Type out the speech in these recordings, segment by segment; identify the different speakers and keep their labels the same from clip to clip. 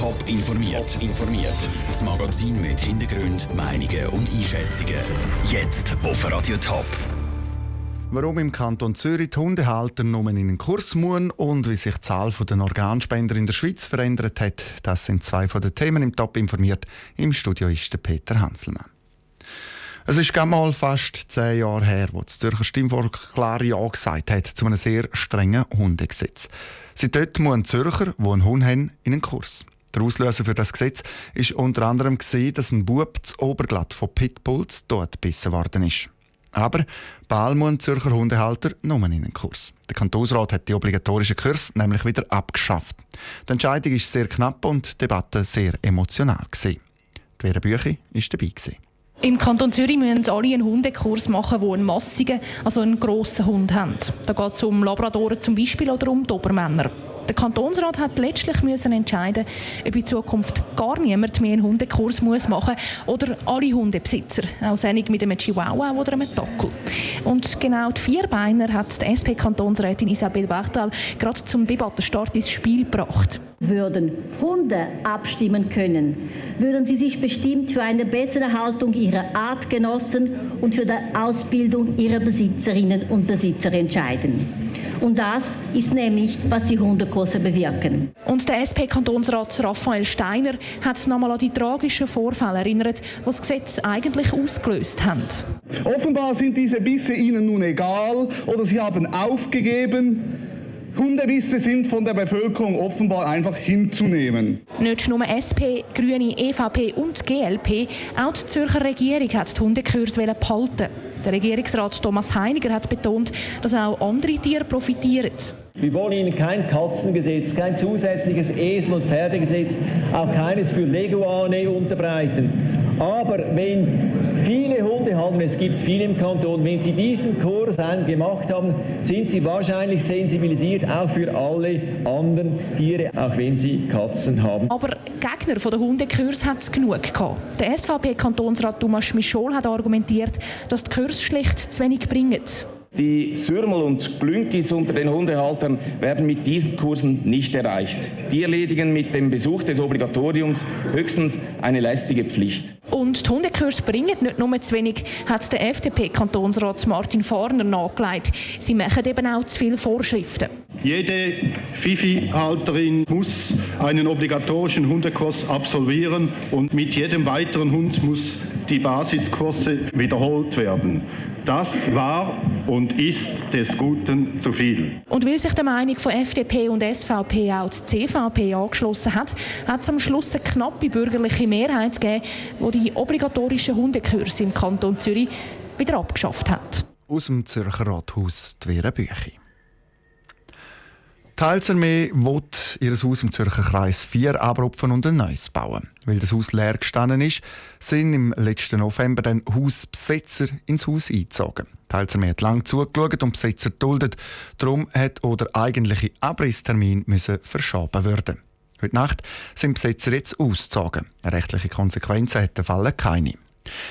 Speaker 1: Top informiert. informiert. Das Magazin mit Hintergrund, Meinungen und Einschätzungen. Jetzt auf Radio Top.
Speaker 2: Warum im Kanton Zürich die Hundehalter nur in einen Kurs müssen und wie sich die Zahl der Organspender in der Schweiz verändert hat, das sind zwei von den Themen im Top informiert. Im Studio ist der Peter Hanselmann. Es ist gerade mal fast zehn Jahre her, wo das Zürcher Stimmvolk klar Ja gesagt hat zu einem sehr strengen Hundegesetz. Seitdem muss ein Zürcher, der einen Hund haben, in einen Kurs. Der Auslöser für das Gesetz war unter anderem, dass ein Bub das Oberglatt von Pitbulls dort gebissen worden ist. Aber ein Zürcher Hundehalter nur in einen Kurs. Der Kantonsrat hat die obligatorischen Kurs nämlich wieder abgeschafft. Die Entscheidung ist sehr knapp und die Debatte sehr emotional. Die Vera Büchi war dabei. Gewesen.
Speaker 3: Im Kanton Zürich müssen alle einen Hundekurs machen, die einen massigen, also einen grossen Hund haben. Da geht es um Labradoren zum Beispiel oder um Dobermänner. Der Kantonsrat hat letztlich müssen entscheiden, ob in Zukunft gar niemand mehr einen Hundekurs muss machen oder alle Hundebesitzer, auch seine mit einem Chihuahua oder einem Dackel. Und genau die Vierbeiner hat die SP-Kantonsrätin Isabel Bachtal gerade zum Debattenstart ins Spiel gebracht.
Speaker 4: Würden Hunde abstimmen können, würden sie sich bestimmt für eine bessere Haltung ihrer Artgenossen und für die Ausbildung ihrer Besitzerinnen und Besitzer entscheiden. Und das ist nämlich, was die Hundekurse bewirken.
Speaker 3: Und der SP-Kantonsrat Raphael Steiner hat nochmal an die tragischen Vorfälle erinnert, die das Gesetz eigentlich ausgelöst haben.
Speaker 5: Offenbar sind diese Bisse Ihnen nun egal oder Sie haben aufgegeben. Hundebisse sind von der Bevölkerung offenbar einfach hinzunehmen.
Speaker 3: Nicht nur SP, Grüne, EVP und GLP, auch die Zürcher Regierung hat die Hundekurse behalten. Der Regierungsrat Thomas Heiniger hat betont, dass auch andere Tiere profitieren.
Speaker 6: Wir wollen Ihnen kein Katzengesetz, kein zusätzliches Esel- und Pferdegesetz, auch keines für Leguane unterbreiten. Aber wenn viele Hundehalter, es gibt viele im Kanton, wenn sie diesen Kurs gemacht haben, sind sie wahrscheinlich sensibilisiert auch für alle anderen Tiere, auch wenn sie Katzen haben.
Speaker 3: Aber Gegner von der Hundekurs hat es genug gehabt. Der SVP-Kantonsrat Thomas Michol hat argumentiert, dass die Kurs schlicht zu wenig bringen.
Speaker 7: Die Sürmel und Glünkis unter den Hundehaltern werden mit diesen Kursen nicht erreicht. Die erledigen mit dem Besuch des Obligatoriums höchstens eine lästige Pflicht.
Speaker 3: Und die Hundekurs bringen nicht nur zu wenig, hat der FDP-Kantonsrat Martin Farner nachgelegt. Sie machen eben auch zu viele Vorschriften.
Speaker 8: Jede Fifi-Halterin muss einen obligatorischen Hundekurs absolvieren und mit jedem weiteren Hund muss die Basiskurse wiederholt werden. Das war und ist des Guten zu viel.
Speaker 3: Und weil sich der Meinung von FDP und SVP auch die CVP angeschlossen hat, hat es am Schluss eine knappe bürgerliche Mehrheit gegeben, die die obligatorischen Hundekurse im Kanton Zürich wieder abgeschafft hat.
Speaker 2: Aus dem Zürcher Rathaus die Vera Büchi. Die Heilsarmee will ihr Haus im Zürcher Kreis 4 abrupfen und ein neues bauen. Weil das Haus leer gestanden ist, sind im letzten November dann Hausbesetzer ins Haus eingezogen. Die Heilsarmee hat lange zugeschaut und Besetzer geduldet. Darum hat oder eigentliche Abrisstermin müssen verschoben werden. Heute Nacht sind Besetzer jetzt ausgezogen. Rechtliche Konsequenzen hat der Fall keine.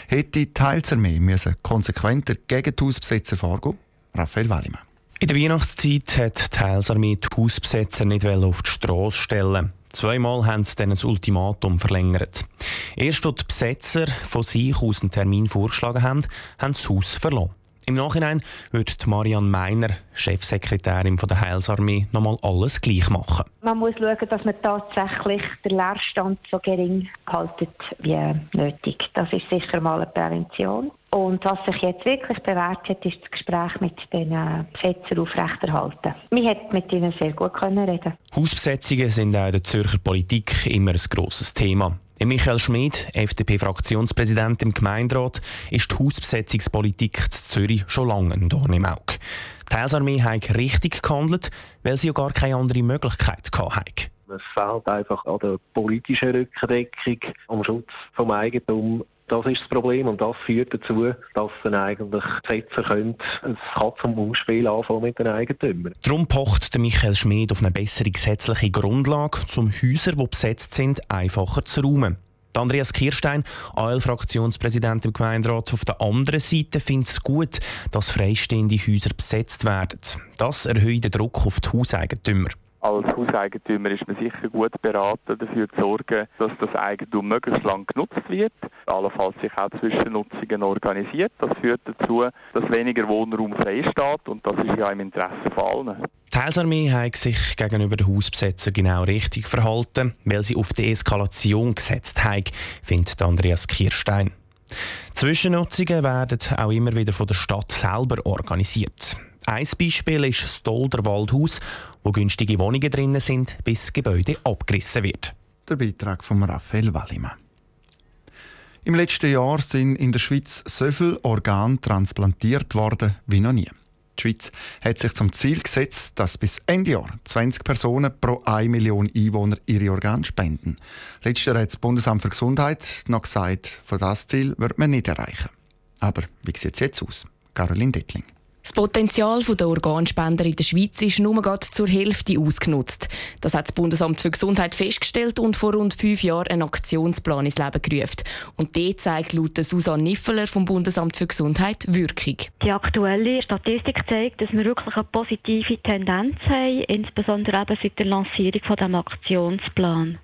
Speaker 2: Hätte die Heilsarmee müssen konsequenter gegen die Hausbesetzer vorgehen? Raphael Wallimann.
Speaker 9: In der Weihnachtszeit hat die Heilsarmee die Hausbesetzer nicht auf die Straße stellen. Zweimal haben sie dann ein Ultimatum verlängert. Erst als die Besetzer von sich aus einen Termin vorgeschlagen haben, haben sie das Haus verloren. Im Nachhinein wird Marianne Meiner, Chefsekretärin der Heilsarmee, nochmal alles gleich machen.
Speaker 10: Man muss schauen, dass man tatsächlich den Leerstand so gering haltet wie nötig. Das ist sicher mal eine Prävention. Und was sich jetzt wirklich bewährt hat, ist das Gespräch mit den Besetzern aufrechterhalten. Man hat mit ihnen sehr gut können reden.
Speaker 9: Hausbesetzungen sind auch in der Zürcher Politik immer ein grosses Thema. Michael Schmid, FDP-Fraktionspräsident im Gemeinderat, ist die Hausbesetzungspolitik in Zürich schon lange ein Dorn im Auge. Die Heilsarmee hat richtig gehandelt, weil sie ja gar keine andere Möglichkeit hatte.
Speaker 11: Es fehlt einfach an der politischen Rückendeckung, am Schutz vom Eigentum das ist das Problem und das führt dazu, dass dann eigentlich Gesetzer können ein Katz- und Maus-Spiel anfangen mit den Eigentümern.
Speaker 9: Darum pocht Michael Schmid auf eine bessere gesetzliche Grundlage, um Häuser, die besetzt sind, einfacher zu räumen. Andreas Kirstein, AL-Fraktionspräsident im Gemeinderat, auf der anderen Seite findet es gut, dass freistehende Häuser besetzt werden. Das erhöht den Druck auf die Hauseigentümer.
Speaker 12: Als Hauseigentümer ist man sicher gut beraten, dafür zu sorgen, dass das Eigentum möglichst lang genutzt wird, allenfalls sich auch Zwischennutzungen organisiert. Das führt dazu, dass weniger Wohnraum frei steht und das ist ja im Interesse von allen.
Speaker 9: Die Heilsarmee hat sich gegenüber den Hausbesetzern genau richtig verhalten, weil sie auf die Eskalation gesetzt hat, findet Andreas Kirstein. Zwischennutzungen werden auch immer wieder von der Stadt selber organisiert. Ein Beispiel ist das Dolder Waldhaus, wo günstige Wohnungen drin sind, bis das Gebäude abgerissen wird.
Speaker 2: Der Beitrag von Raphael Wallimann. Im letzten Jahr sind in der Schweiz so viele Organe transplantiert worden wie noch nie. Die Schweiz hat sich zum Ziel gesetzt, dass bis Ende Jahr 20 Personen pro 1 Million Einwohner ihre Organe spenden. Letztes Jahr hat das Bundesamt für Gesundheit noch gesagt, von das Ziel wird man nicht erreichen. Aber wie sieht es jetzt aus? Caroline Dettling.
Speaker 13: Das Potenzial der Organspender in der Schweiz ist nur gerade zur Hälfte ausgenutzt. Das hat das Bundesamt für Gesundheit festgestellt und vor rund fünf Jahren einen Aktionsplan ins Leben gerufen. Und der zeigt laut Susanne Niffeler vom Bundesamt für Gesundheit Wirkung.
Speaker 14: Die aktuelle Statistik zeigt, dass wir wirklich eine positive Tendenz haben, insbesondere eben seit der Lancierung von dem Aktionsplan.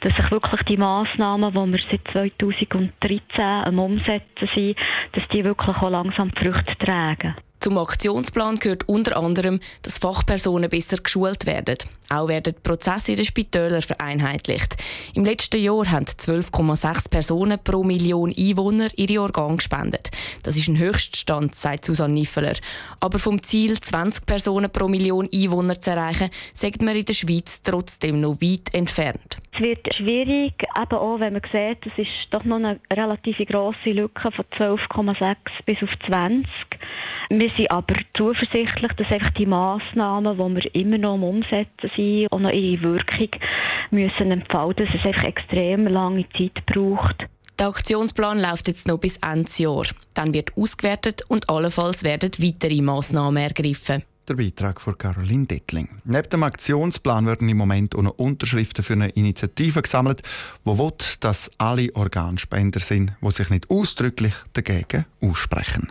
Speaker 14: Dass sich wirklich die Massnahmen, die wir seit 2013 am Umsetzen sind, dass die wirklich auch langsam Früchte tragen.
Speaker 13: Zum Aktionsplan gehört unter anderem, dass Fachpersonen besser geschult werden. Auch werden die Prozesse in den Spitälern vereinheitlicht. Im letzten Jahr haben 12,6 Personen pro Million Einwohner ihre Organe gespendet. Das ist ein Höchststand, sagt Susanne Niffeler. Aber vom Ziel, 20 Personen pro Million Einwohner zu erreichen, sagt man in der Schweiz trotzdem noch weit entfernt.
Speaker 14: Es wird schwierig, eben auch wenn man sieht, es ist doch noch eine relativ grosse Lücke von 12,6 bis auf 20. Wir sind aber zuversichtlich, dass einfach die Massnahmen, die wir immer noch umsetzen sind und noch ihre Wirkung müssen entfalten, dass es einfach extrem lange Zeit braucht.
Speaker 13: Der Aktionsplan läuft jetzt noch bis Ende Jahr. Dann wird ausgewertet und allenfalls werden weitere Massnahmen ergriffen.
Speaker 2: Der Beitrag von Caroline Dettling. Neben dem Aktionsplan werden im Moment auch noch Unterschriften für eine Initiative gesammelt, die will, dass alle Organspender sind, die sich nicht ausdrücklich dagegen aussprechen.